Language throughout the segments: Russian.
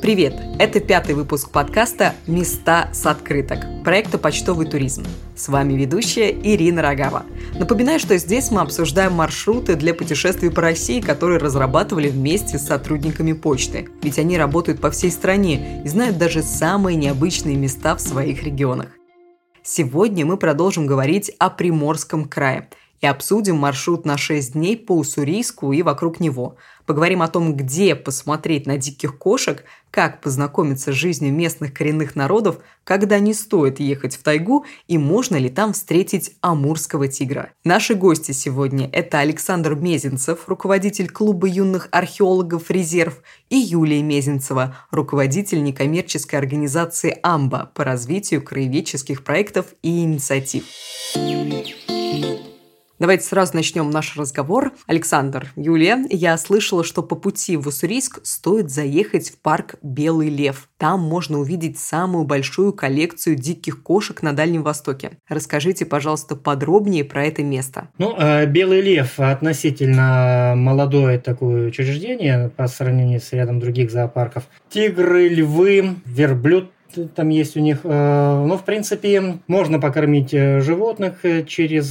Привет! Это пятый выпуск подкаста «Места с открыток» проекта «Почтовый туризм». С вами ведущая Ирина Рогава. Напоминаю, что здесь мы обсуждаем маршруты для путешествий по России, которые разрабатывали вместе с сотрудниками почты. Ведь они работают по всей стране и знают даже самые необычные места в своих регионах. Сегодня мы продолжим говорить о Приморском крае – и обсудим маршрут на 6 дней по Уссурийску и вокруг него. Поговорим о том, где посмотреть на диких кошек, как познакомиться с жизнью местных коренных народов, когда не стоит ехать в тайгу и можно ли там встретить амурского тигра. Наши гости сегодня – это Александр Мезенцев, руководитель клуба юных археологов «Резерв», и Юлия Мезенцева, руководитель некоммерческой организации «Амба» по развитию краеведческих проектов и инициатив. Давайте сразу начнем наш разговор. Александр, Юлия, я слышала, что по пути в Уссурийск стоит заехать в парк «Белый лев». Там можно увидеть самую большую коллекцию диких кошек на Дальнем Востоке. Расскажите, пожалуйста, подробнее про это место. Ну, э, «Белый лев» относительно молодое такое учреждение по сравнению с рядом других зоопарков. Тигры, львы, верблюд там есть у них. Э, ну, в принципе, можно покормить э, животных э, через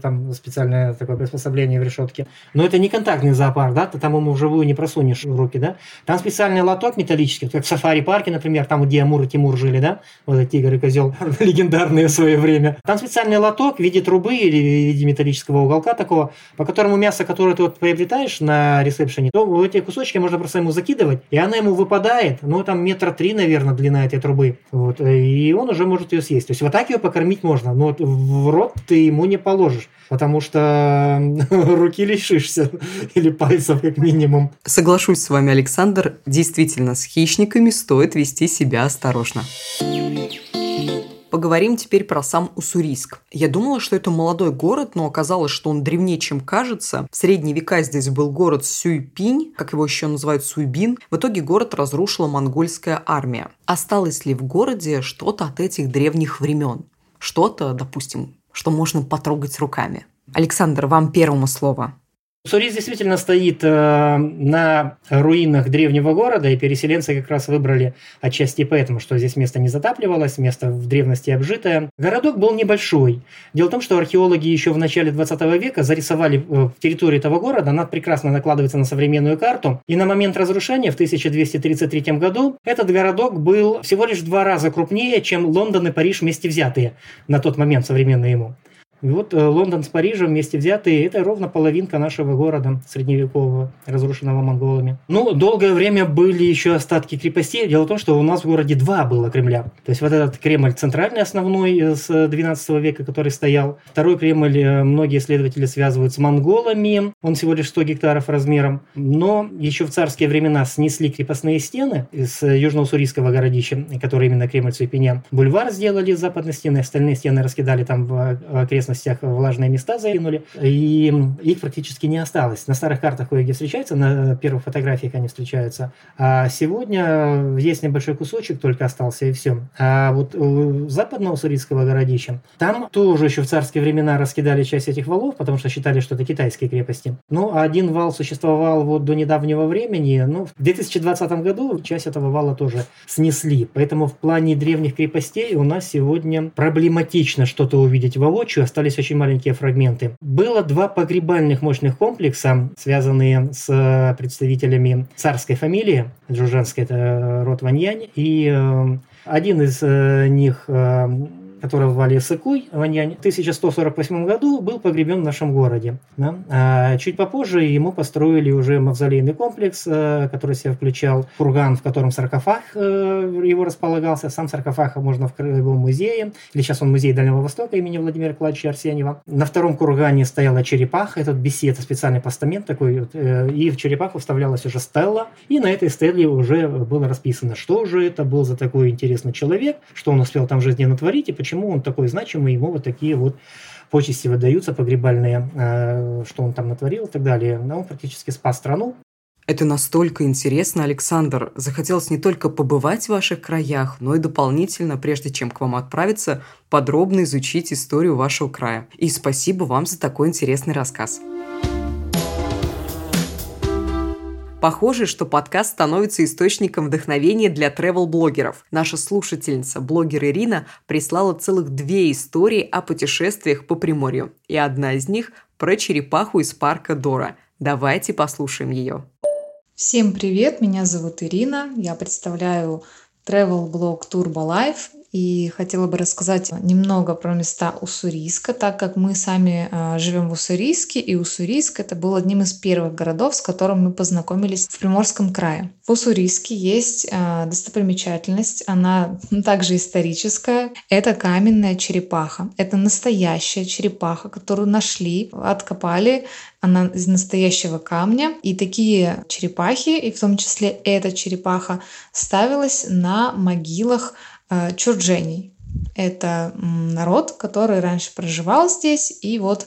там специальное такое приспособление в решетке. Но это не контактный зоопарк, да, ты там ему вживую не просунешь в руки, да. Там специальный лоток металлический, как в сафари-парке, например, там, где Амур и Тимур жили, да, вот этот тигр и козел, легендарные в свое время. Там специальный лоток в виде трубы или в виде металлического уголка такого, по которому мясо, которое ты вот приобретаешь на ресепшене, то эти кусочки можно просто ему закидывать, и она ему выпадает, ну, там метра три, наверное, длина этой трубы. Вот, и он уже может ее съесть. То есть вот так ее покормить можно, но в рот ты ему не положишь, потому что руки лишишься или пальцев как минимум. Соглашусь с вами, Александр. Действительно, с хищниками стоит вести себя осторожно. Поговорим теперь про сам Уссурийск. Я думала, что это молодой город, но оказалось, что он древнее, чем кажется. В средние века здесь был город Сюйпинь, как его еще называют Суйбин. В итоге город разрушила монгольская армия. Осталось ли в городе что-то от этих древних времен? Что-то, допустим, что можно потрогать руками? Александр, вам первому слово. Сурис действительно стоит э, на руинах древнего города, и переселенцы как раз выбрали отчасти поэтому, что здесь место не затапливалось, место в древности обжитое. Городок был небольшой. Дело в том, что археологи еще в начале 20 века зарисовали э, территорию этого города, она прекрасно накладывается на современную карту, и на момент разрушения в 1233 году этот городок был всего лишь в два раза крупнее, чем Лондон и Париж вместе взятые на тот момент современные ему. Вот э, Лондон с Парижем вместе взятые – это ровно половинка нашего города средневекового, разрушенного монголами. Ну, долгое время были еще остатки крепостей. Дело в том, что у нас в городе два было Кремля. То есть вот этот Кремль центральный основной э, с 12 века, который стоял. Второй Кремль э, многие исследователи связывают с монголами. Он всего лишь 100 гектаров размером. Но еще в царские времена снесли крепостные стены из южно-уссурийского городища, который именно Кремль Цуйпеня. Бульвар сделали с западной стены, остальные стены раскидали там в окрестностях окрестностях влажные места закинули, и их практически не осталось. На старых картах кое-где встречаются, на первых фотографиях они встречаются. А сегодня есть небольшой кусочек, только остался и все. А вот у западного уссурийского городища, там тоже еще в царские времена раскидали часть этих валов, потому что считали, что это китайские крепости. Ну, один вал существовал вот до недавнего времени, ну, в 2020 году часть этого вала тоже снесли. Поэтому в плане древних крепостей у нас сегодня проблематично что-то увидеть воочию, остались очень маленькие фрагменты. Было два погребальных мощных комплекса, связанные с представителями царской фамилии, Джужанской, это род Ваньянь, и э, один из э, них которого звали Сыкуй Ваньянь, в 1148 году был погребен в нашем городе. Да? А чуть попозже ему построили уже мавзолейный комплекс, э, который себя включал курган, в котором саркофаг э, его располагался. Сам саркофаг можно в Краевом музее, или сейчас он музей Дальнего Востока имени Владимира Кладовича Арсеньева. На втором кургане стояла черепаха, этот бесед, специальный постамент такой, э, и в черепаху вставлялась уже стелла, и на этой стелле уже было расписано, что же это был за такой интересный человек, что он успел там в жизни натворить, и почему почему он такой значимый, ему вот такие вот почести выдаются погребальные, э, что он там натворил и так далее. Но он практически спас страну. Это настолько интересно, Александр. Захотелось не только побывать в ваших краях, но и дополнительно, прежде чем к вам отправиться, подробно изучить историю вашего края. И спасибо вам за такой интересный рассказ. Похоже, что подкаст становится источником вдохновения для travel-блогеров. Наша слушательница, блогер Ирина, прислала целых две истории о путешествиях по Приморью. И одна из них про черепаху из парка Дора. Давайте послушаем ее. Всем привет, меня зовут Ирина, я представляю travel блог Turbo Life и хотела бы рассказать немного про места Уссурийска, так как мы сами э, живем в Уссурийске, и Уссурийск это был одним из первых городов, с которым мы познакомились в Приморском крае. В Уссурийске есть э, достопримечательность, она также историческая. Это каменная черепаха. Это настоящая черепаха, которую нашли, откопали она из настоящего камня. И такие черепахи, и в том числе эта черепаха, ставилась на могилах чурджений. Это народ, который раньше проживал здесь, и вот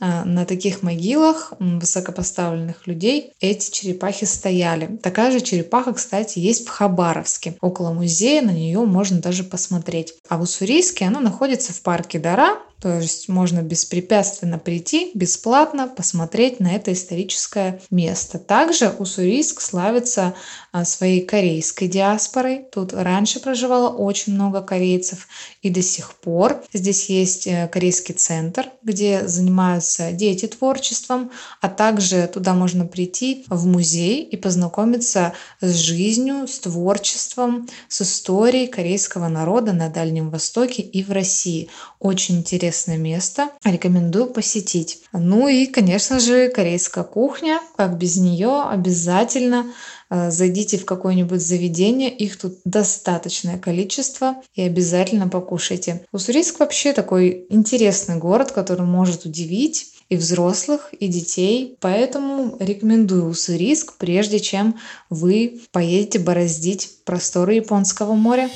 э, на таких могилах высокопоставленных людей эти черепахи стояли. Такая же черепаха, кстати, есть в Хабаровске. Около музея на нее можно даже посмотреть. А в Уссурийске она находится в парке Дара, то есть можно беспрепятственно прийти, бесплатно посмотреть на это историческое место. Также Уссурийск славится а, своей корейской диаспорой. Тут раньше проживало очень много корейцев и до сих пор. Здесь есть э, корейский центр, где занимаются дети творчеством, а также туда можно прийти в музей и познакомиться с жизнью, с творчеством, с историей корейского народа на Дальнем Востоке и в России. Очень интересное место, рекомендую посетить. Ну и, конечно же, корейская кухня, как без нее, обязательно зайдите в какое-нибудь заведение, их тут достаточное количество и обязательно покушайте. Уссурийск вообще такой интересный город, который может удивить и взрослых, и детей. Поэтому рекомендую Уссурийск, прежде чем вы поедете бороздить просторы Японского моря.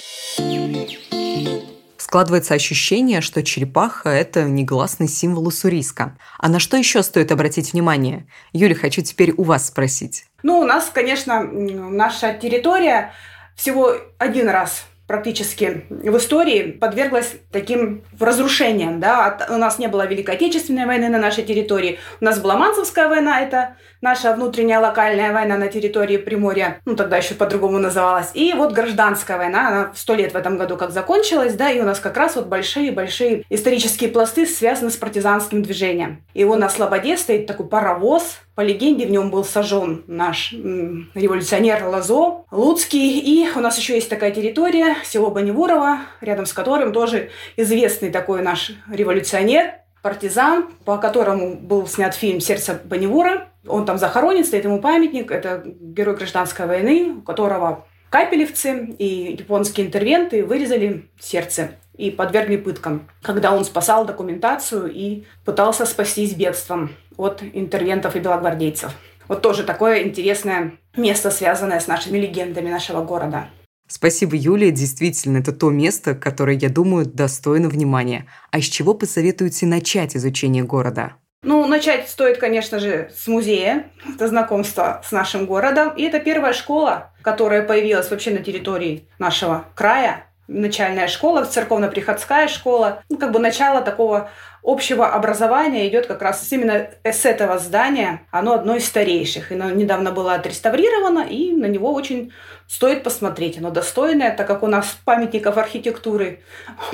Складывается ощущение, что черепаха – это негласный символ уссурийска. А на что еще стоит обратить внимание? Юля, хочу теперь у вас спросить. Ну, у нас, конечно, наша территория всего один раз практически в истории подверглась таким разрушениям. Да? У нас не было Великой Отечественной войны на нашей территории. У нас была Манцевская война, это наша внутренняя локальная война на территории Приморья, ну тогда еще по-другому называлась. И вот гражданская война, она сто лет в этом году как закончилась, да, и у нас как раз вот большие-большие исторические пласты связаны с партизанским движением. И вот на Слободе стоит такой паровоз, по легенде, в нем был сожжен наш революционер Лазо Луцкий. И у нас еще есть такая территория, село Баневурово, рядом с которым тоже известный такой наш революционер, партизан, по которому был снят фильм «Сердце Баневура». Он там захоронен, стоит ему памятник. Это герой гражданской войны, у которого капелевцы и японские интервенты вырезали сердце и подвергли пыткам, когда он спасал документацию и пытался спастись бегством от интервентов и белогвардейцев. Вот тоже такое интересное место, связанное с нашими легендами нашего города. Спасибо, Юлия. Действительно, это то место, которое, я думаю, достойно внимания. А с чего посоветуете начать изучение города? Ну, начать стоит, конечно же, с музея, это знакомство с нашим городом. И это первая школа, которая появилась вообще на территории нашего края. Начальная школа, церковно-приходская школа. Ну, как бы начало такого общего образования идет как раз именно с этого здания. Оно одно из старейших. Оно недавно было отреставрировано, и на него очень стоит посмотреть. Оно достойное, так как у нас памятников архитектуры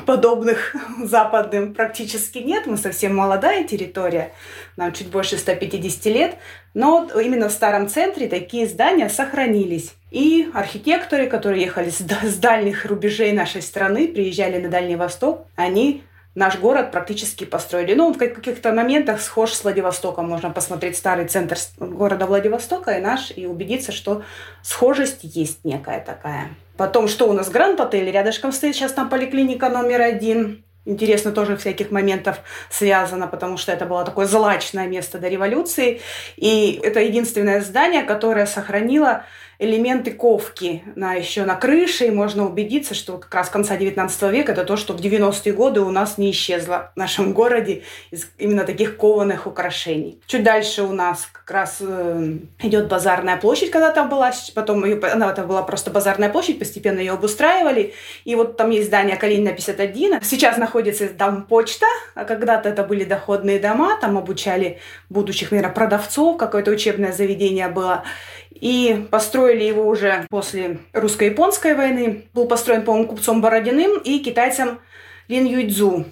подобных западным практически нет. Мы совсем молодая территория, нам чуть больше 150 лет. Но именно в старом центре такие здания сохранились. И архитекторы, которые ехали с дальних рубежей нашей страны, приезжали на Дальний Восток, они наш город практически построили. Ну, в каких-то моментах схож с Владивостоком. Можно посмотреть старый центр города Владивостока и наш, и убедиться, что схожесть есть некая такая. Потом, что у нас Гранд Отель рядышком стоит, сейчас там поликлиника номер один. Интересно тоже всяких моментов связано, потому что это было такое злачное место до революции. И это единственное здание, которое сохранило элементы ковки на, еще на крыше, и можно убедиться, что как раз конца 19 века это то, что в 90-е годы у нас не исчезло в нашем городе из именно таких кованых украшений. Чуть дальше у нас как раз э, идет базарная площадь, когда там была, потом ее, она это была просто базарная площадь, постепенно ее обустраивали, и вот там есть здание Калинина 51, сейчас находится там почта, а когда-то это были доходные дома, там обучали будущих, наверное, продавцов, какое-то учебное заведение было, и построили его уже после русско-японской войны. Был построен, по-моему, купцом Бородиным и китайцем Лин Юйцзу.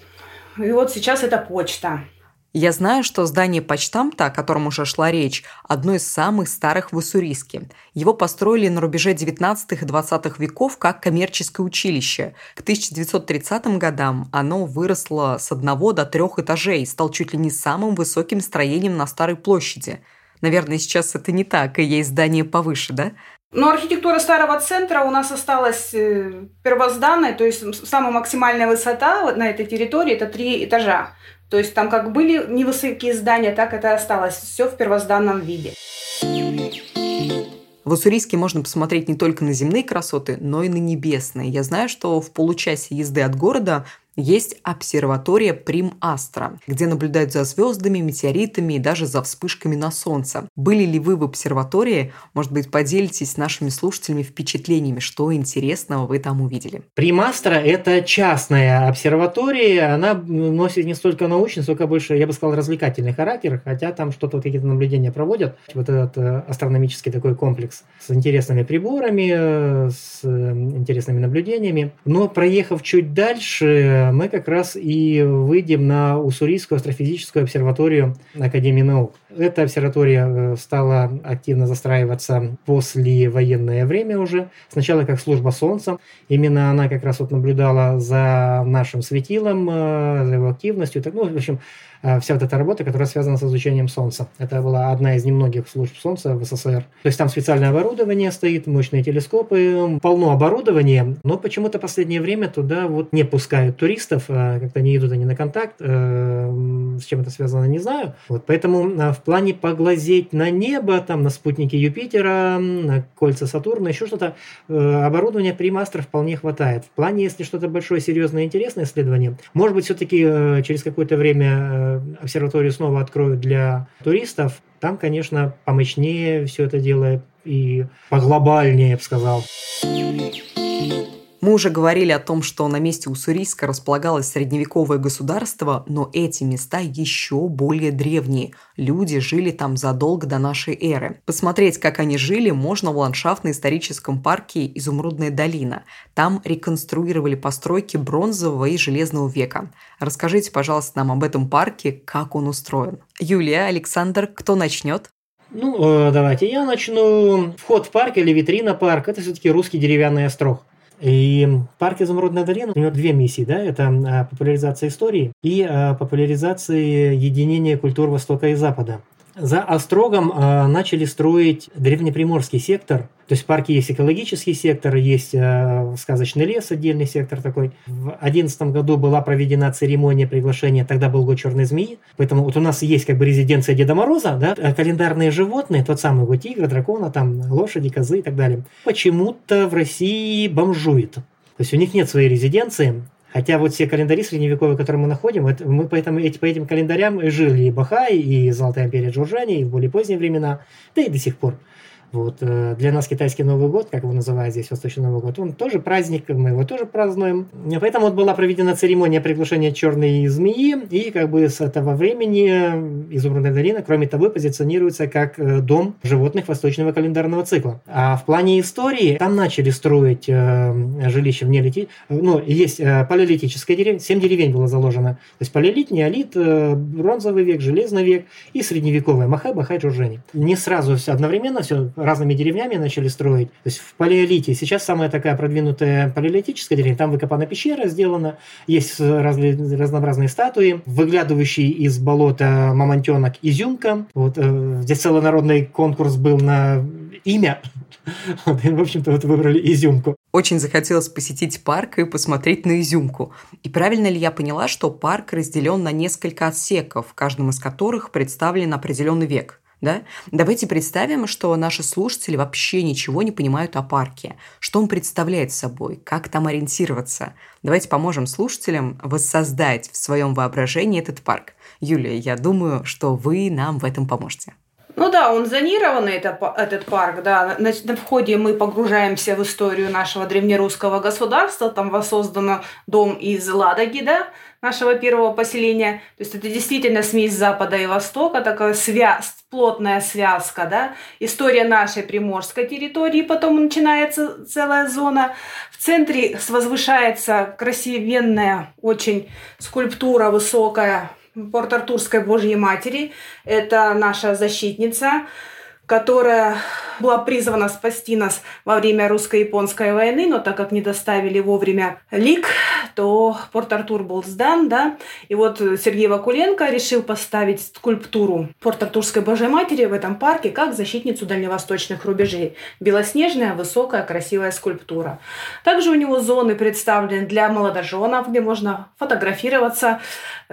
И вот сейчас это почта. Я знаю, что здание почтамта, о котором уже шла речь, одно из самых старых в Уссурийске. Его построили на рубеже 19 и 20 веков как коммерческое училище. К 1930 годам оно выросло с одного до трех этажей и стал чуть ли не самым высоким строением на Старой площади – Наверное, сейчас это не так, и есть здание повыше, да? Но архитектура старого центра у нас осталась э, первозданной, то есть самая максимальная высота на этой территории это три этажа. То есть там как были невысокие здания, так это осталось. Все в первозданном виде. В Уссурийске можно посмотреть не только на земные красоты, но и на небесные. Я знаю, что в получасе езды от города есть обсерватория Прим-Астра, где наблюдают за звездами, метеоритами и даже за вспышками на Солнце. Были ли вы в обсерватории? Может быть, поделитесь с нашими слушателями впечатлениями, что интересного вы там увидели? Прим-Астра – это частная обсерватория. Она носит не столько научный, сколько больше, я бы сказал, развлекательный характер, хотя там что-то, вот какие-то наблюдения проводят. Вот этот э, астрономический такой комплекс с интересными приборами, э, с э, интересными наблюдениями. Но проехав чуть дальше, мы как раз и выйдем на Уссурийскую астрофизическую обсерваторию Академии наук. Эта обсерватория э, стала активно застраиваться после военное время уже. Сначала как служба Солнца. Именно она как раз вот наблюдала за нашим светилом, э, за его активностью. Ну, в общем, вся вот эта работа, которая связана с изучением Солнца. Это была одна из немногих служб Солнца в СССР. То есть там специальное оборудование стоит, мощные телескопы, полно оборудования, но почему-то последнее время туда вот не пускают туристов, э, как-то не идут они на контакт. Э, с чем это связано, не знаю. Вот поэтому в плане поглазеть на небо, там на спутники Юпитера, на кольца Сатурна, еще что-то, оборудования примастра вполне хватает. В плане, если что-то большое, серьезное, интересное исследование, может быть, все-таки через какое-то время обсерваторию снова откроют для туристов, там, конечно, помощнее все это дело и поглобальнее, я бы сказал. Мы уже говорили о том, что на месте Уссурийска располагалось средневековое государство, но эти места еще более древние. Люди жили там задолго до нашей эры. Посмотреть, как они жили, можно в ландшафтно-историческом парке «Изумрудная долина». Там реконструировали постройки бронзового и железного века. Расскажите, пожалуйста, нам об этом парке, как он устроен. Юлия, Александр, кто начнет? Ну, э, давайте я начну. Вход в парк или витрина парк – это все-таки русский деревянный острог. И парк «Изумрудная долина» у него две миссии. Да? Это а, популяризация истории и а, популяризация единения культур Востока и Запада. За Острогом э, начали строить древнеприморский сектор. То есть в парке есть экологический сектор, есть э, сказочный лес, отдельный сектор такой. В 2011 году была проведена церемония приглашения, тогда был год черной змеи. Поэтому вот у нас есть как бы резиденция Деда Мороза, да, а календарные животные, тот самый вот тигр, дракона, там лошади, козы и так далее. Почему-то в России бомжует. То есть у них нет своей резиденции, Хотя вот все календари средневековые, которые мы находим, это, мы поэтому эти, по этим календарям жили и Бахай, и Золотая империя Джорджани, и в более поздние времена, да и до сих пор. Вот. Э, для нас китайский Новый год, как его называют здесь, Восточный Новый год, он тоже праздник, мы его тоже празднуем. Поэтому вот была проведена церемония приглашения черной змеи, и как бы с этого времени Изумрудная долина, кроме того, позиционируется как э, дом животных восточного календарного цикла. А в плане истории там начали строить э, жилища в неолите, ну, есть э, палеолитическая деревня, семь деревень было заложено. То есть палеолит, неолит, э, бронзовый век, железный век и средневековый Махай, Бахай, Джорджани. Не сразу все одновременно все разными деревнями начали строить. То есть в палеолите. Сейчас самая такая продвинутая палеолитическая деревня. Там выкопана пещера сделана. Есть разнообразные статуи. Выглядывающий из болота мамонтенок изюмка. Вот, э, здесь целый народный конкурс был на имя. И, в общем-то, вот выбрали изюмку. Очень захотелось посетить парк и посмотреть на изюмку. И правильно ли я поняла, что парк разделен на несколько отсеков, в каждом из которых представлен определенный век? Да? Давайте представим, что наши слушатели вообще ничего не понимают о парке, что он представляет собой, как там ориентироваться. Давайте поможем слушателям воссоздать в своем воображении этот парк. Юлия, я думаю, что вы нам в этом поможете. Ну да, он зонированный, это, этот парк, да. На, на входе мы погружаемся в историю нашего древнерусского государства. Там воссоздан дом из Ладоги, да, нашего первого поселения. То есть это действительно смесь Запада и Востока, такая связь, плотная связка, да. История нашей приморской территории, потом начинается целая зона. В центре возвышается красивенная очень скульптура высокая Порт-Артурской Божьей Матери. Это наша защитница, которая была призвана спасти нас во время русско-японской войны, но так как не доставили вовремя лик, то Порт-Артур был сдан, да, и вот Сергей Вакуленко решил поставить скульптуру Порт-Артурской Божьей Матери в этом парке как защитницу дальневосточных рубежей. Белоснежная, высокая, красивая скульптура. Также у него зоны представлены для молодоженов, где можно фотографироваться,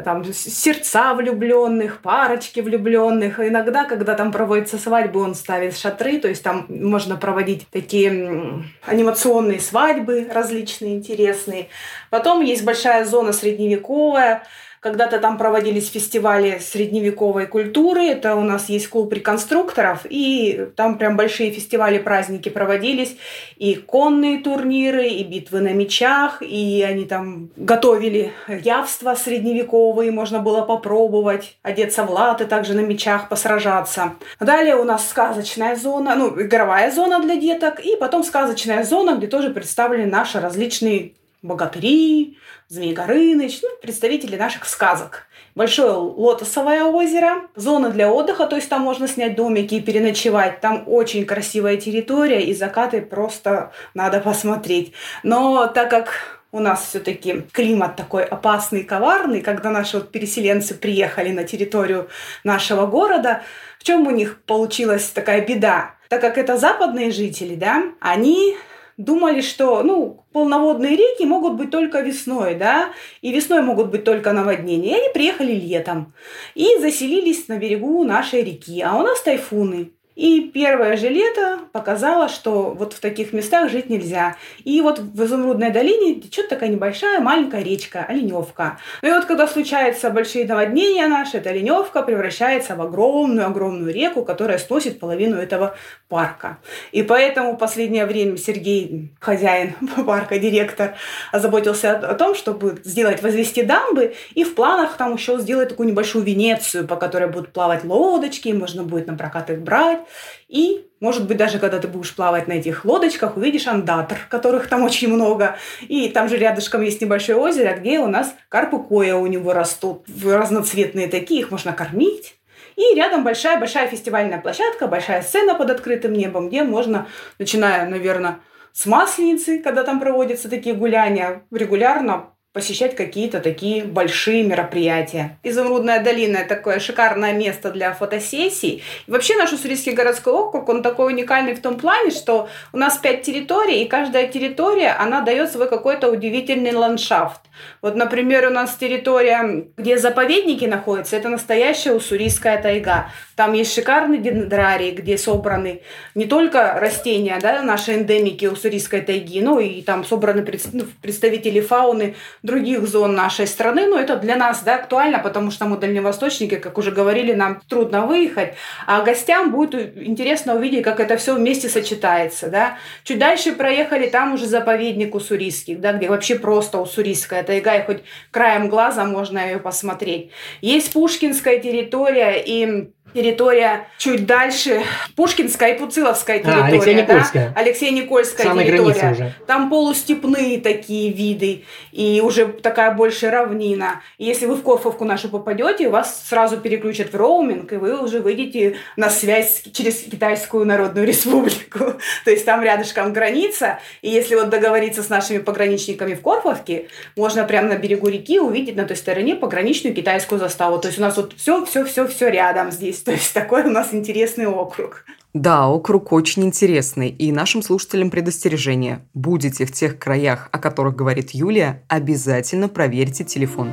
там сердца влюбленных, парочки влюбленных. Иногда, когда там проводится свадьба, он ставит шатры, то есть там можно проводить такие анимационные свадьбы различные, интересные. Потом есть большая зона средневековая, когда-то там проводились фестивали средневековой культуры. Это у нас есть клуб реконструкторов. И там прям большие фестивали, праздники проводились. И конные турниры, и битвы на мечах. И они там готовили явства средневековые. Можно было попробовать одеться в латы, также на мечах посражаться. Далее у нас сказочная зона, ну, игровая зона для деток. И потом сказочная зона, где тоже представлены наши различные богатыри, Змей Горыныч, ну, представители наших сказок. Большое лотосовое озеро, зона для отдыха, то есть там можно снять домики и переночевать. Там очень красивая территория, и закаты просто надо посмотреть. Но так как у нас все-таки климат такой опасный, коварный, когда наши вот переселенцы приехали на территорию нашего города, в чем у них получилась такая беда? Так как это западные жители, да, они думали, что, ну, полноводные реки могут быть только весной, да, и весной могут быть только наводнения. И они приехали летом и заселились на берегу нашей реки, а у нас тайфуны. И первое же лето показало, что вот в таких местах жить нельзя. И вот в Изумрудной долине течет такая небольшая маленькая речка, Оленевка. Ну и вот когда случаются большие наводнения наши, эта Оленевка превращается в огромную-огромную реку, которая сносит половину этого парка. И поэтому в последнее время Сергей, хозяин парка, директор, озаботился о том, чтобы сделать, возвести дамбы, и в планах там еще сделать такую небольшую Венецию, по которой будут плавать лодочки, можно будет на прокат их брать. И, может быть, даже когда ты будешь плавать на этих лодочках, увидишь андатор, которых там очень много. И там же рядышком есть небольшое озеро, где у нас карпы коя у него растут. Разноцветные такие, их можно кормить. И рядом большая-большая фестивальная площадка, большая сцена под открытым небом, где можно, начиная, наверное, с Масленицы, когда там проводятся такие гуляния, регулярно посещать какие-то такие большие мероприятия. Изумрудная долина – такое шикарное место для фотосессий. И вообще наш Уссурийский городской округ, он такой уникальный в том плане, что у нас пять территорий, и каждая территория, она дает свой какой-то удивительный ландшафт. Вот, например, у нас территория, где заповедники находятся, это настоящая уссурийская тайга. Там есть шикарный дендрарий, где собраны не только растения, да, наши эндемики уссурийской тайги, но и там собраны ну, представители фауны других зон нашей страны. Но это для нас да, актуально, потому что мы дальневосточники, как уже говорили, нам трудно выехать. А гостям будет интересно увидеть, как это все вместе сочетается. Да. Чуть дальше проехали, там уже заповедник уссурийский, да, где вообще просто уссурийская тайга, и хоть краем глаза можно ее посмотреть. Есть Пушкинская территория, и территория чуть дальше, Пушкинская и Пуциловская территория. А, Алексей Никольская. Да? Алексей Никольская Самая территория. Уже. Там полустепные такие виды, и уже такая больше равнина. И если вы в Корфовку нашу попадете, вас сразу переключат в роуминг, и вы уже выйдете на связь через Китайскую Народную Республику. То есть там рядышком граница, и если вот договориться с нашими пограничниками в Корфовке, можно прямо на берегу реки увидеть на той стороне пограничную китайскую заставу. То есть у нас вот все, все, все, все рядом здесь. То есть такой у нас интересный округ. Да, округ очень интересный. И нашим слушателям предостережение. Будете в тех краях, о которых говорит Юлия, обязательно проверьте телефон.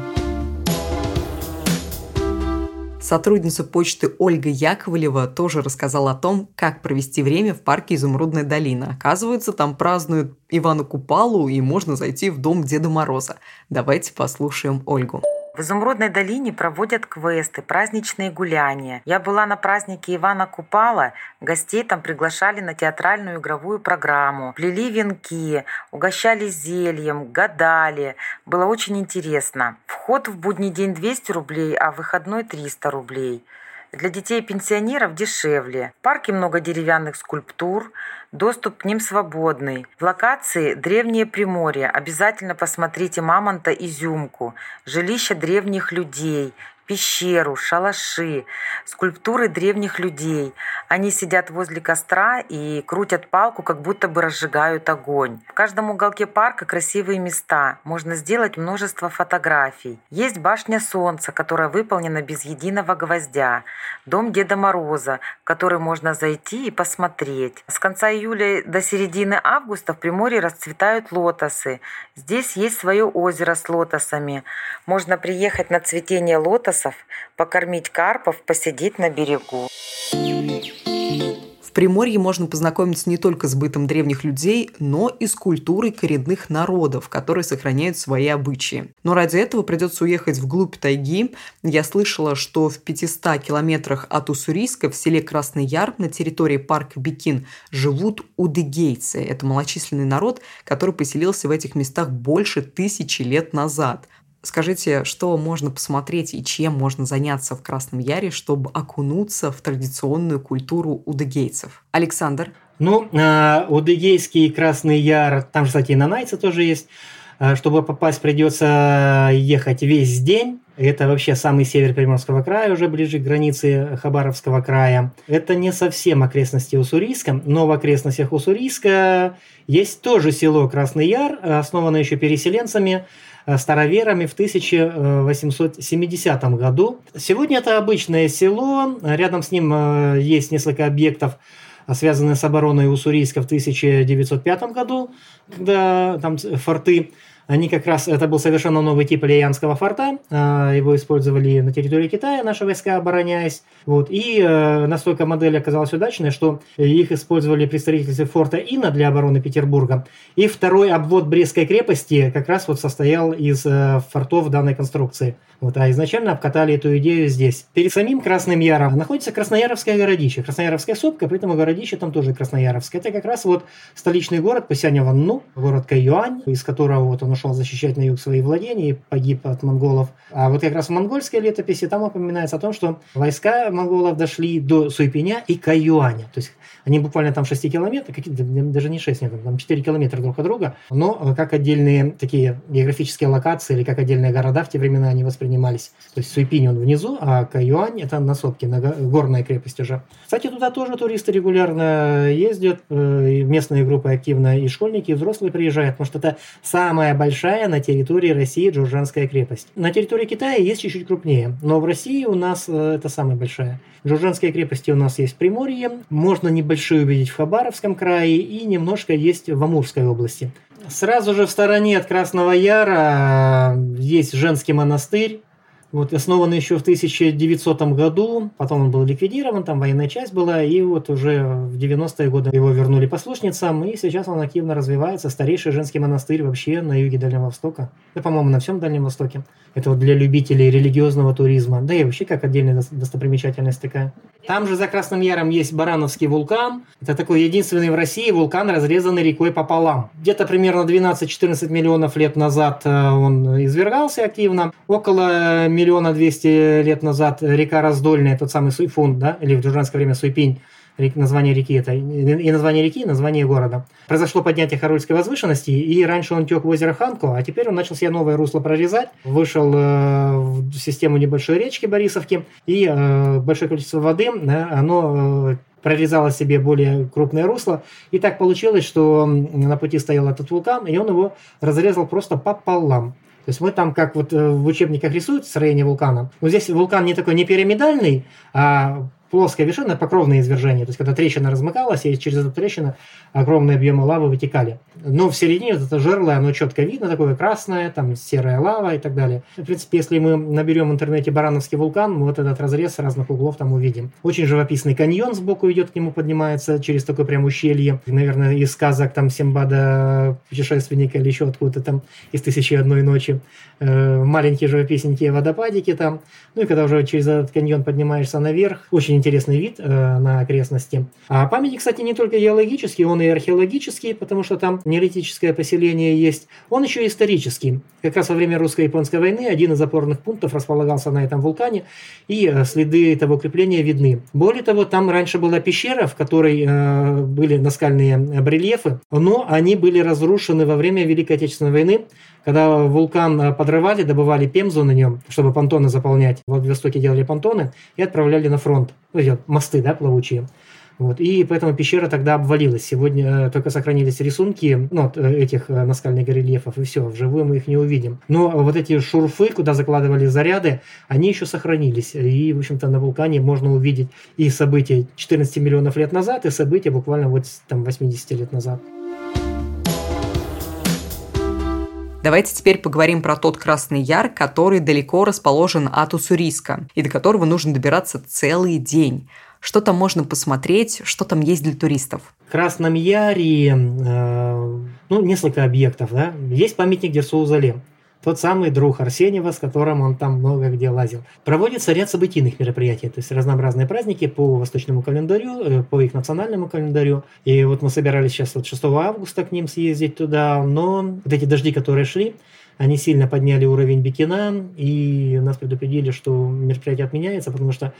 Сотрудница почты Ольга Яковлева тоже рассказала о том, как провести время в парке «Изумрудная долина». Оказывается, там празднуют Ивана Купалу и можно зайти в дом Деда Мороза. Давайте послушаем Ольгу. В Изумрудной долине проводят квесты, праздничные гуляния. Я была на празднике Ивана Купала, гостей там приглашали на театральную игровую программу, плели венки, угощали зельем, гадали. Было очень интересно. Вход в будний день 200 рублей, а в выходной 300 рублей. Для детей и пенсионеров дешевле. В парке много деревянных скульптур, доступ к ним свободный. В локации Древнее Приморье. Обязательно посмотрите Мамонта Изюмку, жилище древних людей, пещеру, шалаши, скульптуры древних людей. Они сидят возле костра и крутят палку, как будто бы разжигают огонь. В каждом уголке парка красивые места. Можно сделать множество фотографий. Есть башня Солнца, которая выполнена без единого гвоздя. Дом Деда Мороза, в который можно зайти и посмотреть. С конца июля до середины августа в Приморье расцветают лотосы. Здесь есть свое озеро с лотосами. Можно приехать на цветение лотоса лотосов, покормить карпов, посидеть на берегу. В Приморье можно познакомиться не только с бытом древних людей, но и с культурой коренных народов, которые сохраняют свои обычаи. Но ради этого придется уехать вглубь тайги. Я слышала, что в 500 километрах от Уссурийска в селе Красный Яр на территории парка Бикин живут удыгейцы. Это малочисленный народ, который поселился в этих местах больше тысячи лет назад. Скажите, что можно посмотреть и чем можно заняться в Красном Яре, чтобы окунуться в традиционную культуру удыгейцев? Александр? Ну, э, удыгейский Красный Яр, там, кстати, и нанайцы тоже есть. Э, чтобы попасть, придется ехать весь день. Это вообще самый север Приморского края, уже ближе к границе Хабаровского края. Это не совсем окрестности Уссурийска, но в окрестностях Уссурийска есть тоже село Красный Яр, основанное еще переселенцами, староверами в 1870 году. Сегодня это обычное село, рядом с ним э, есть несколько объектов, связанные с обороной Уссурийска в 1905 году, когда там форты они как раз, это был совершенно новый тип Лиянского форта, а, его использовали на территории Китая, наши войска обороняясь. Вот. И э, настолько модель оказалась удачной, что их использовали строительстве форта Ина для обороны Петербурга. И второй обвод Брестской крепости как раз вот состоял из э, фортов данной конструкции. Вот, а изначально обкатали эту идею здесь. Перед самим Красным Яром находится Краснояровское городище. Краснояровская сопка, поэтому городище там тоже Краснояровское. Это как раз вот столичный город Пасянья-Ванну, город Каюань, из которого вот он ушел защищать на юг свои владения и погиб от монголов. А вот как раз в монгольской летописи там упоминается о том, что войска монголов дошли до Суйпеня и Каюаня. То есть они буквально там 6 километров, даже не 6, нет, там 4 километра друг от друга, но э, как отдельные такие географические локации или как отдельные города в те времена они воспринимались. То есть Суйпинь он внизу, а Каюань это на сопке, на горная крепость уже. Кстати, туда тоже туристы регулярно ездят, э, местные группы активно, и школьники, и взрослые приезжают, потому что это самая большая на территории России Джуржанская крепость. На территории Китая есть чуть-чуть крупнее, но в России у нас э, это самая большая. Джуржанские крепости у нас есть в Приморье, можно не небольшие увидеть в Хабаровском крае и немножко есть в Амурской области. Сразу же в стороне от Красного Яра э, есть женский монастырь, вот, основан еще в 1900 году, потом он был ликвидирован, там военная часть была, и вот уже в 90-е годы его вернули послушницам, и сейчас он активно развивается. Старейший женский монастырь вообще на юге Дальнего Востока. Да, по-моему, на всем Дальнем Востоке. Это вот для любителей религиозного туризма. Да и вообще как отдельная достопримечательность такая. Там же за Красным Яром есть Барановский вулкан. Это такой единственный в России вулкан, разрезанный рекой пополам. Где-то примерно 12-14 миллионов лет назад э, он извергался активно. Около миллиона двести лет назад река Раздольная, тот самый Суйфун, да, или в джуржанское время Суйпинь, название реки это, и название реки, и название города. Произошло поднятие Харульской возвышенности, и раньше он тек в озеро Ханку, а теперь он начал себе новое русло прорезать, вышел э, в систему небольшой речки Борисовки, и э, большое количество воды, оно э, прорезало себе более крупное русло. И так получилось, что на пути стоял этот вулкан, и он его разрезал просто пополам. То есть мы там, как вот в учебниках рисуют строение вулкана, но здесь вулкан не такой не пирамидальный, а плоская вершина, покровное извержение. То есть, когда трещина размыкалась, и через эту трещину огромные объемы лавы вытекали. Но в середине вот это жерло, оно четко видно, такое красное, там серая лава и так далее. В принципе, если мы наберем в интернете Барановский вулкан, мы вот этот разрез с разных углов там увидим. Очень живописный каньон сбоку идет, к нему поднимается через такое прям ущелье. Наверное, из сказок там Симбада, путешественника или еще откуда-то там из «Тысячи одной ночи». Э, маленькие живописненькие водопадики там. Ну и когда уже через этот каньон поднимаешься наверх, очень интересный вид э, на окрестности. А памятник, кстати, не только геологический, он и археологический, потому что там неолитическое поселение есть. Он еще и исторический. Как раз во время русско-японской войны один из опорных пунктов располагался на этом вулкане, и э, следы этого укрепления видны. Более того, там раньше была пещера, в которой э, были наскальные барельефы, но они были разрушены во время Великой Отечественной войны, когда вулкан э, подрывали, добывали пемзу на нем, чтобы понтоны заполнять. В Владивостоке делали понтоны и отправляли на фронт. Ну, мосты, да, плавучие. Вот. И поэтому пещера тогда обвалилась. Сегодня э, только сохранились рисунки ну, э, этих наскальных горельефов, и все, вживую мы их не увидим. Но вот эти шурфы, куда закладывали заряды, они еще сохранились. И, в общем-то, на вулкане можно увидеть и события 14 миллионов лет назад, и события буквально вот там 80 лет назад. Давайте теперь поговорим про тот Красный Яр, который далеко расположен от Уссурийска, и до которого нужно добираться целый день. Что там можно посмотреть, что там есть для туристов? В Красном Яре э, ну, несколько объектов. Да? Есть памятник Дерсу Залем тот самый друг Арсеньева, с которым он там много где лазил. Проводится ряд событийных мероприятий, то есть разнообразные праздники по восточному календарю, э, по их национальному календарю. И вот мы собирались сейчас вот 6 августа к ним съездить туда, но вот эти дожди, которые шли, они сильно подняли уровень Бекина, и нас предупредили, что мероприятие отменяется, потому что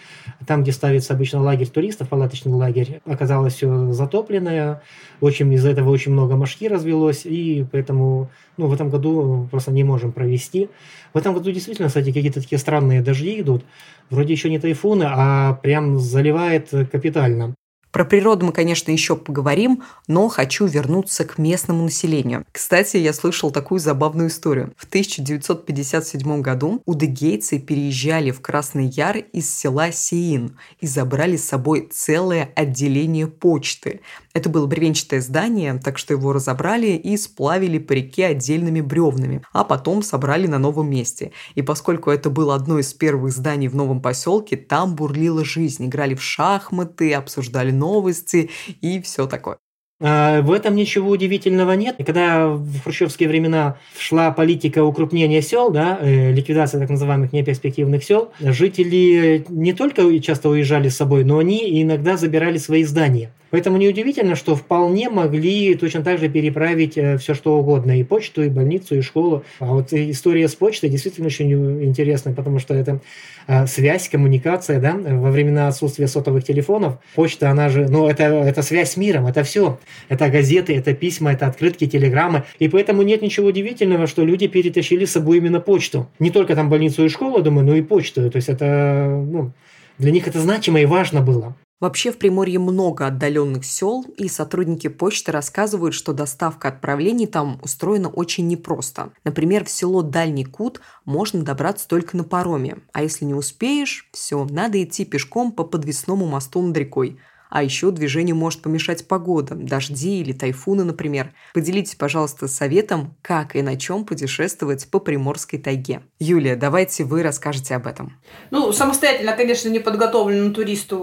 там, где ставится обычно лагерь туристов, палаточный лагерь, оказалось все затопленное, очень, из-за этого очень много мошки развелось, и поэтому ну, в этом году просто не можем провести. В этом году действительно, кстати, какие-то такие странные дожди идут, вроде еще не тайфуны, а прям заливает капитально. Про природу мы, конечно, еще поговорим, но хочу вернуться к местному населению. Кстати, я слышал такую забавную историю. В 1957 году удыгейцы переезжали в Красный Яр из села Сиин и забрали с собой целое отделение почты. Это было бревенчатое здание, так что его разобрали и сплавили по реке отдельными бревнами, а потом собрали на новом месте. И поскольку это было одно из первых зданий в новом поселке, там бурлила жизнь. Играли в шахматы, обсуждали новости и все такое. А, в этом ничего удивительного нет. когда в хрущевские времена шла политика укрупнения сел, да, э, ликвидация так называемых неперспективных сел, жители не только часто уезжали с собой, но они иногда забирали свои здания. Поэтому неудивительно, что вполне могли точно так же переправить э, все что угодно, и почту, и больницу, и школу. А вот история с почтой действительно очень интересная, потому что это э, связь, коммуникация, да, во времена отсутствия сотовых телефонов. Почта, она же, ну, это, это связь с миром, это все. Это газеты, это письма, это открытки, телеграммы. И поэтому нет ничего удивительного, что люди перетащили с собой именно почту. Не только там больницу и школу, думаю, но и почту. То есть это, ну, для них это значимо и важно было. Вообще в Приморье много отдаленных сел, и сотрудники почты рассказывают, что доставка отправлений там устроена очень непросто. Например, в село Дальний Кут можно добраться только на пароме, а если не успеешь, все, надо идти пешком по подвесному мосту над рекой – а еще движению может помешать погода, дожди или тайфуны, например. Поделитесь, пожалуйста, советом, как и на чем путешествовать по Приморской тайге. Юлия, давайте вы расскажете об этом. Ну, самостоятельно, конечно, неподготовленному туристу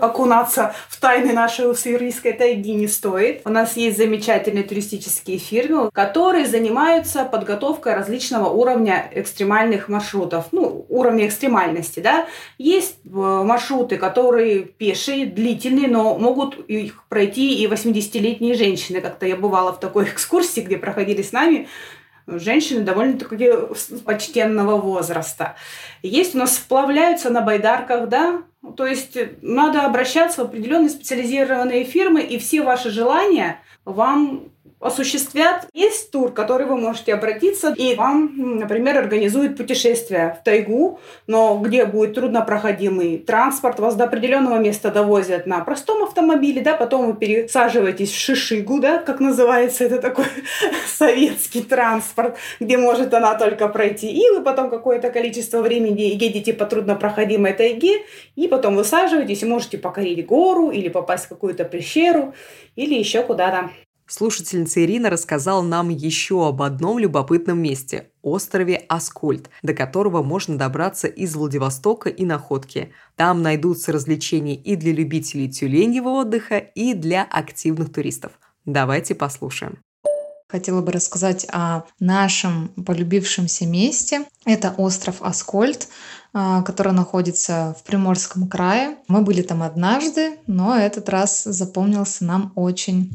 окунаться в тайны нашей уссурийской тайги не стоит. У нас есть замечательные туристические фирмы, которые занимаются подготовкой различного уровня экстремальных маршрутов. Ну, уровня экстремальности, да. Есть э, маршруты, которые пешие, длительные, но могут их пройти и 80-летние женщины. Как-то я бывала в такой экскурсии, где проходили с нами женщины довольно-таки почтенного возраста. Есть у нас вплавляются на байдарках, да, то есть надо обращаться в определенные специализированные фирмы, и все ваши желания вам осуществят. Есть тур, который вы можете обратиться, и вам, например, организуют путешествие в тайгу, но где будет труднопроходимый транспорт, вас до определенного места довозят на простом автомобиле, да, потом вы пересаживаетесь в шишигу, да, как называется, это такой советский транспорт, где может она только пройти, и вы потом какое-то количество времени едете по труднопроходимой тайге, и потом высаживаетесь и можете покорить гору или попасть в какую-то пещеру или еще куда-то. Слушательница Ирина рассказала нам еще об одном любопытном месте – острове Аскольд, до которого можно добраться из Владивостока и Находки. Там найдутся развлечения и для любителей тюленьего отдыха, и для активных туристов. Давайте послушаем. Хотела бы рассказать о нашем полюбившемся месте. Это остров Аскольд, а, который находится в Приморском крае. Мы были там однажды, но этот раз запомнился нам очень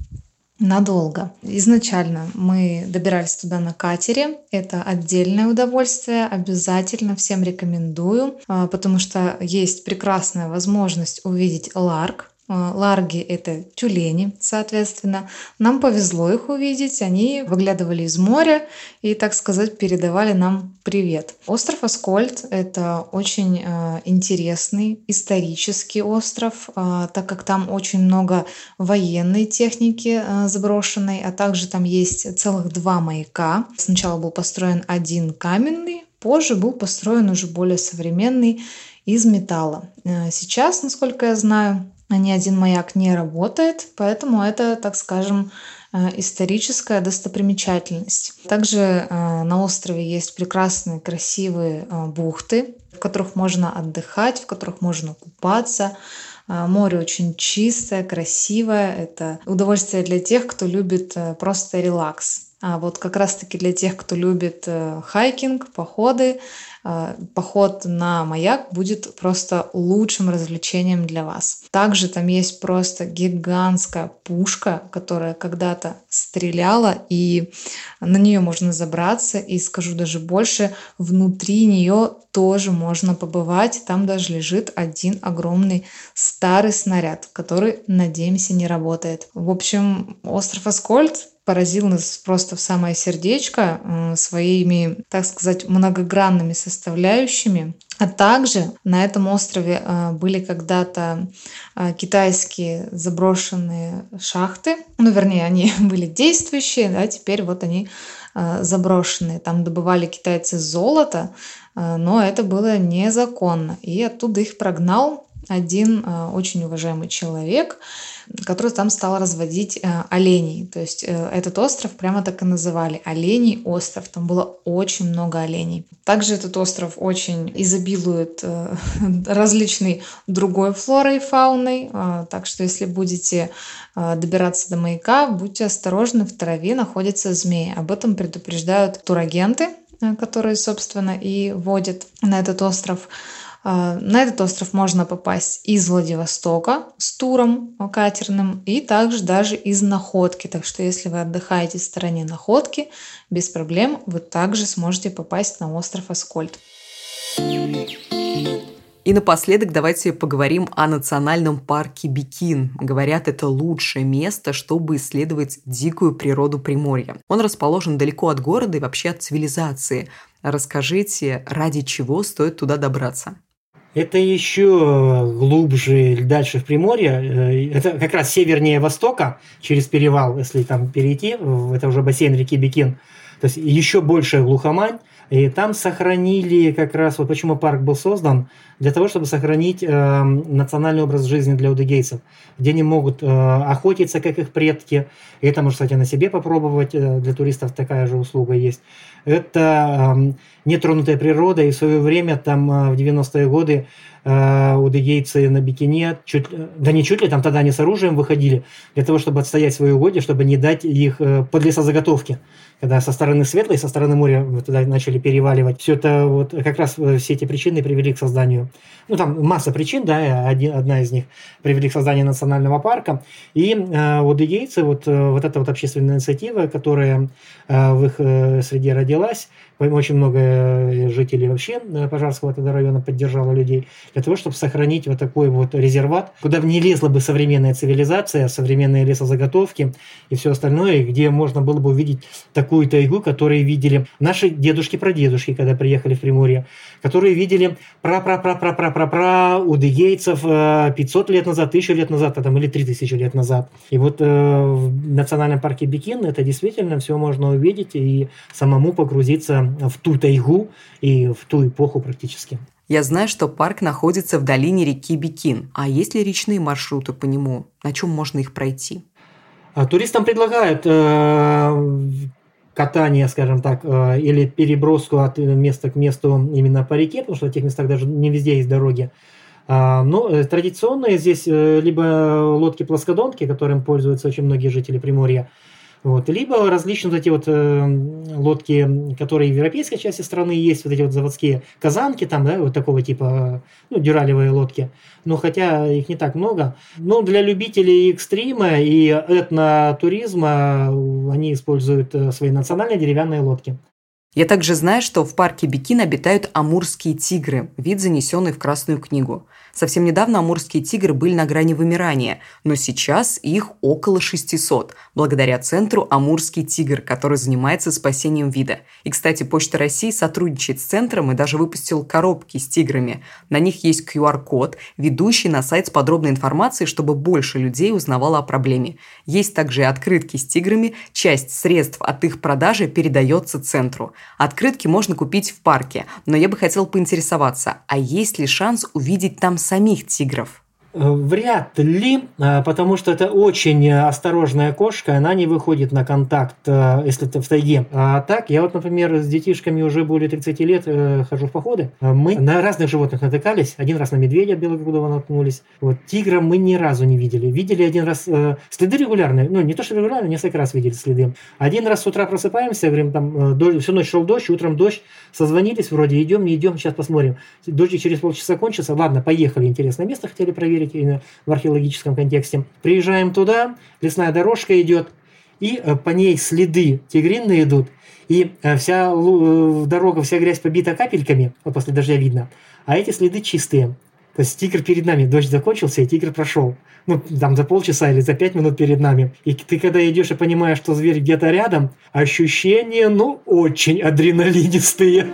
надолго. Изначально мы добирались туда на катере. Это отдельное удовольствие. Обязательно всем рекомендую, а, потому что есть прекрасная возможность увидеть ларк. А, ларги — это тюлени, соответственно. Нам повезло их увидеть. Они выглядывали из моря и, так сказать, передавали нам привет. Остров Аскольд — это очень э, интересный исторический остров, э, так как там очень много военной техники заброшенной, а также там есть целых два маяка. Сначала был построен один каменный, позже был построен уже более современный из металла. Сейчас, насколько я знаю, ни один маяк не работает, поэтому это, так скажем, э, историческая достопримечательность. Также э, на острове есть прекрасные, красивые э, бухты, в которых можно отдыхать, в которых можно купаться. Море очень чистое, красивое. Это удовольствие для тех, кто любит просто релакс. А вот как раз-таки для тех, кто любит хайкинг, походы, поход на маяк будет просто лучшим развлечением для вас. Также там есть просто гигантская пушка, которая когда-то стреляла, и на нее можно забраться, и скажу даже больше, внутри нее тоже можно побывать. Там даже лежит один огромный старый снаряд, который, надеемся, не работает. В общем, остров Аскольд поразил нас просто в самое сердечко своими, так сказать, многогранными составляющими. А также на этом острове э, были когда-то э, китайские заброшенные шахты. Ну, вернее, они были действующие, да, теперь вот они э, заброшенные. Там добывали китайцы золото, но это было незаконно. И оттуда их прогнал один очень уважаемый человек, который там стал разводить э, оленей. То есть э, этот остров прямо так и называли – Оленей остров. Там было очень много оленей. Также этот остров очень изобилует э, различной другой флорой и фауной. Так что если будете добираться до маяка, будьте осторожны, в траве находятся змеи. Об этом предупреждают турагенты, которые, собственно, и водят на этот остров. А, на этот остров можно попасть из Владивостока с туром катерным и также даже из Находки. Так что если вы отдыхаете в стороне Находки, без проблем вы также сможете попасть на остров Аскольд. И напоследок давайте поговорим о национальном парке Бикин. Говорят, это лучшее место, чтобы исследовать дикую природу Приморья. Он расположен далеко от города и вообще от цивилизации. Расскажите, ради чего стоит туда добраться? Это еще глубже дальше в Приморье. Э, это как раз севернее Востока, через перевал, если там перейти, это уже бассейн реки Бикин. То есть еще больше глухомань. И там сохранили как раз, вот почему парк был создан, для того, чтобы сохранить э, национальный образ жизни для удыгейцев, где они могут э, охотиться, как их предки. И это можно, кстати, на себе попробовать. Э, для туристов такая же услуга есть. Это э, нетронутая природа, и в свое время, там э, в 90-е годы, э, удыгейцы на Бикине, чуть, да не чуть ли, там тогда они с оружием выходили, для того, чтобы отстоять свои угодья, чтобы не дать их э, под лесозаготовки когда со стороны светлой, со стороны моря вот туда начали переваливать. Все это вот как раз э, все эти причины привели к созданию, ну там масса причин, да, один, одна из них привели к созданию национального парка. И э, вот идейцы, вот, э, вот эта вот общественная инициатива, которая э, в их э, среде родилась, очень много э, жителей вообще Пожарского тогда района поддержало людей, для того, чтобы сохранить вот такой вот резерват, куда не лезла бы современная цивилизация, современные лесозаготовки и все остальное, где можно было бы увидеть такую тайгу, которую видели наши дедушки-прадедушки, когда приехали в Приморье, которые видели пра-пра-пра-пра-пра-пра-пра у дегейцев 500 лет назад, 1000 лет назад, а там, или 3000 лет назад. И вот э, в национальном парке Бикин это действительно все можно увидеть и самому погрузиться в ту тайгу и в ту эпоху практически. Я знаю, что парк находится в долине реки Бикин. А есть ли речные маршруты по нему? На чем можно их пройти? А туристам предлагают э, катание, скажем так, э, или переброску от места к месту именно по реке, потому что в тех местах даже не везде есть дороги. А, но э, традиционные здесь э, либо лодки-плоскодонки, которым пользуются очень многие жители Приморья, вот. Либо различные вот эти вот э, лодки, которые в европейской части страны есть, вот эти вот заводские казанки, там, да, вот такого типа, ну, дюралевые лодки. Но хотя их не так много. Но для любителей экстрима и этнотуризма они используют э, свои национальные деревянные лодки. Я также знаю, что в парке Бикин обитают амурские тигры, вид, занесенный в Красную книгу. Совсем недавно амурские тигры были на грани вымирания, но сейчас их около 600, благодаря центру «Амурский тигр», который занимается спасением вида. И, кстати, Почта России сотрудничает с центром и даже выпустил коробки с тиграми. На них есть QR-код, ведущий на сайт с подробной информацией, чтобы больше людей узнавало о проблеме. Есть также открытки с тиграми, часть средств от их продажи передается центру. Открытки можно купить в парке, но я бы хотел поинтересоваться, а есть ли шанс увидеть там самих тигров? Э, вряд ли, э, потому что это очень осторожная кошка, она не выходит на контакт, э, если ты в тайге. А так, я вот, например, с детишками уже более 30 лет хожу в походы. Мы на разных животных натыкались. Один раз на медведя белогрудого наткнулись. Вот тигра мы ни разу не видели. Видели один раз следы регулярные. Ну, не то, что регулярно, несколько раз видели следы. Один раз с утра просыпаемся, говорим, там всю ночь шел дождь, утром дождь. Созвонились вроде, идем, не идем, сейчас посмотрим. Дождь через полчаса кончится. Ладно, поехали, интересное место хотели проверить проверить именно в археологическом контексте. Приезжаем туда, лесная дорожка идет, и э, по ней следы тигрины идут, и э, вся э, дорога, вся грязь побита капельками, вот после дождя видно, а эти следы чистые. То есть тигр перед нами, дождь закончился, и тигр прошел. Ну, там за полчаса или за пять минут перед нами. И ты когда идешь и понимаешь, что зверь где-то рядом, ощущения, ну, очень адреналинистые.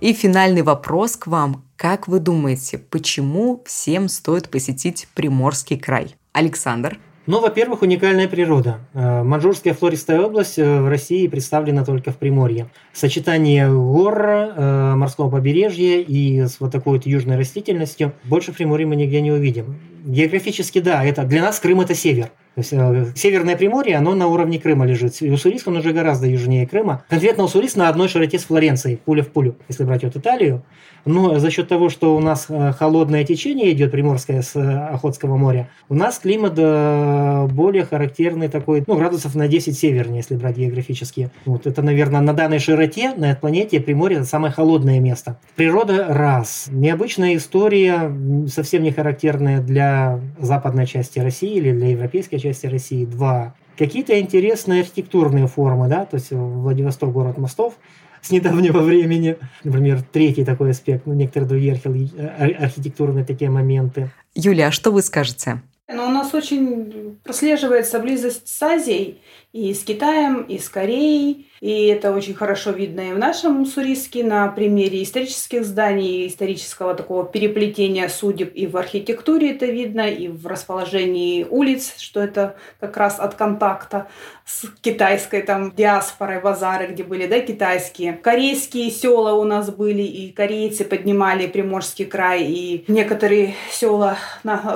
И финальный вопрос к вам. Как вы думаете, почему всем стоит посетить Приморский край? Александр? Ну, во-первых, уникальная природа. Э, Манжурская флористая область э, в России представлена только в Приморье. Сочетание гор, э, морского побережья и с вот такой вот южной растительностью больше в Приморье мы нигде не увидим. Географически, да, это для нас Крым – это север. Э, Северное Приморье, оно на уровне Крыма лежит. Уссурийск, он уже гораздо южнее Крыма. Конкретно Уссурийск на одной широте с Флоренцией, пуля в пулю, если брать вот Италию. Но за счет того, что у нас э, холодное течение идет приморское с э, Охотского моря, у нас климат более характерный такой, ну, градусов на 10 севернее, если брать географически. Вот это, наверное, на данной широте, на этой планете Приморье это самое холодное место. Природа – раз. Необычная история, совсем не характерная для западной части России или для европейской части России. Два. Какие-то интересные архитектурные формы, да, то есть Владивосток город мостов с недавнего времени. Например, третий такой аспект, ну, некоторые другие архитектурные такие моменты. Юля, а что вы скажете? Но у нас очень прослеживается близость с Азией, и с Китаем, и с Кореей. И это очень хорошо видно и в нашем Уссурийске на примере исторических зданий, исторического такого переплетения судеб. И в архитектуре это видно, и в расположении улиц, что это как раз от контакта с китайской там диаспорой, базары, где были, да, китайские. Корейские села у нас были, и корейцы поднимали Приморский край, и некоторые села,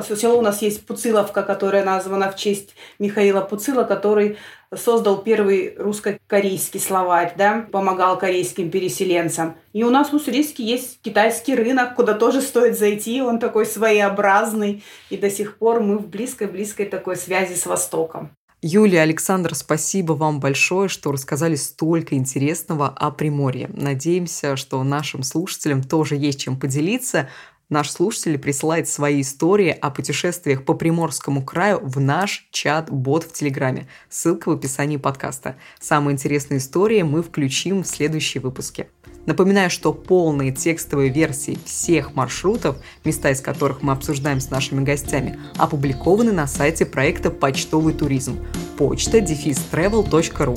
село у нас есть Пуциловка, которая названа в честь Михаила Пуцила, который создал первый русско-корейский словарь, да, помогал корейским переселенцам. И у нас в Уссурийске есть китайский рынок, куда тоже стоит зайти, он такой своеобразный, и до сих пор мы в близкой-близкой такой связи с Востоком. Юлия, Александр, спасибо вам большое, что рассказали столько интересного о Приморье. Надеемся, что нашим слушателям тоже есть чем поделиться. Наш слушатель присылает свои истории о путешествиях по Приморскому краю в наш чат-бот в Телеграме. Ссылка в описании подкаста. Самые интересные истории мы включим в следующие выпуски. Напоминаю, что полные текстовые версии всех маршрутов, места из которых мы обсуждаем с нашими гостями, опубликованы на сайте проекта «Почтовый туризм» почта travel.ru.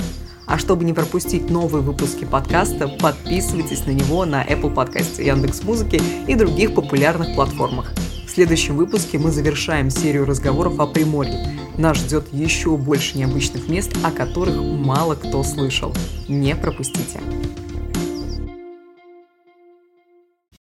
А чтобы не пропустить новые выпуски подкаста, подписывайтесь на него на Apple Podcast, Яндекс.Музыке и других популярных платформах. В следующем выпуске мы завершаем серию разговоров о Приморье. Нас ждет еще больше необычных мест, о которых мало кто слышал. Не пропустите.